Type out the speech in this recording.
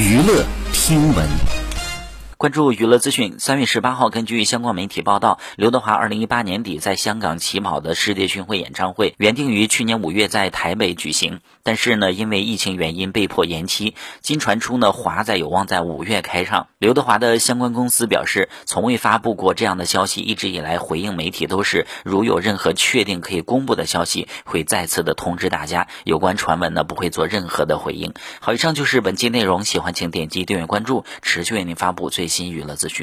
娱乐听闻。关注娱乐资讯。三月十八号，根据相关媒体报道，刘德华二零一八年底在香港起跑的世界巡回演唱会原定于去年五月在台北举行，但是呢，因为疫情原因被迫延期。今传出呢，华仔有望在五月开唱。刘德华的相关公司表示，从未发布过这样的消息，一直以来回应媒体都是如有任何确定可以公布的消息，会再次的通知大家。有关传闻呢，不会做任何的回应。好，以上就是本期内容，喜欢请点击订阅关注，持续为您发布最。新娱乐资讯。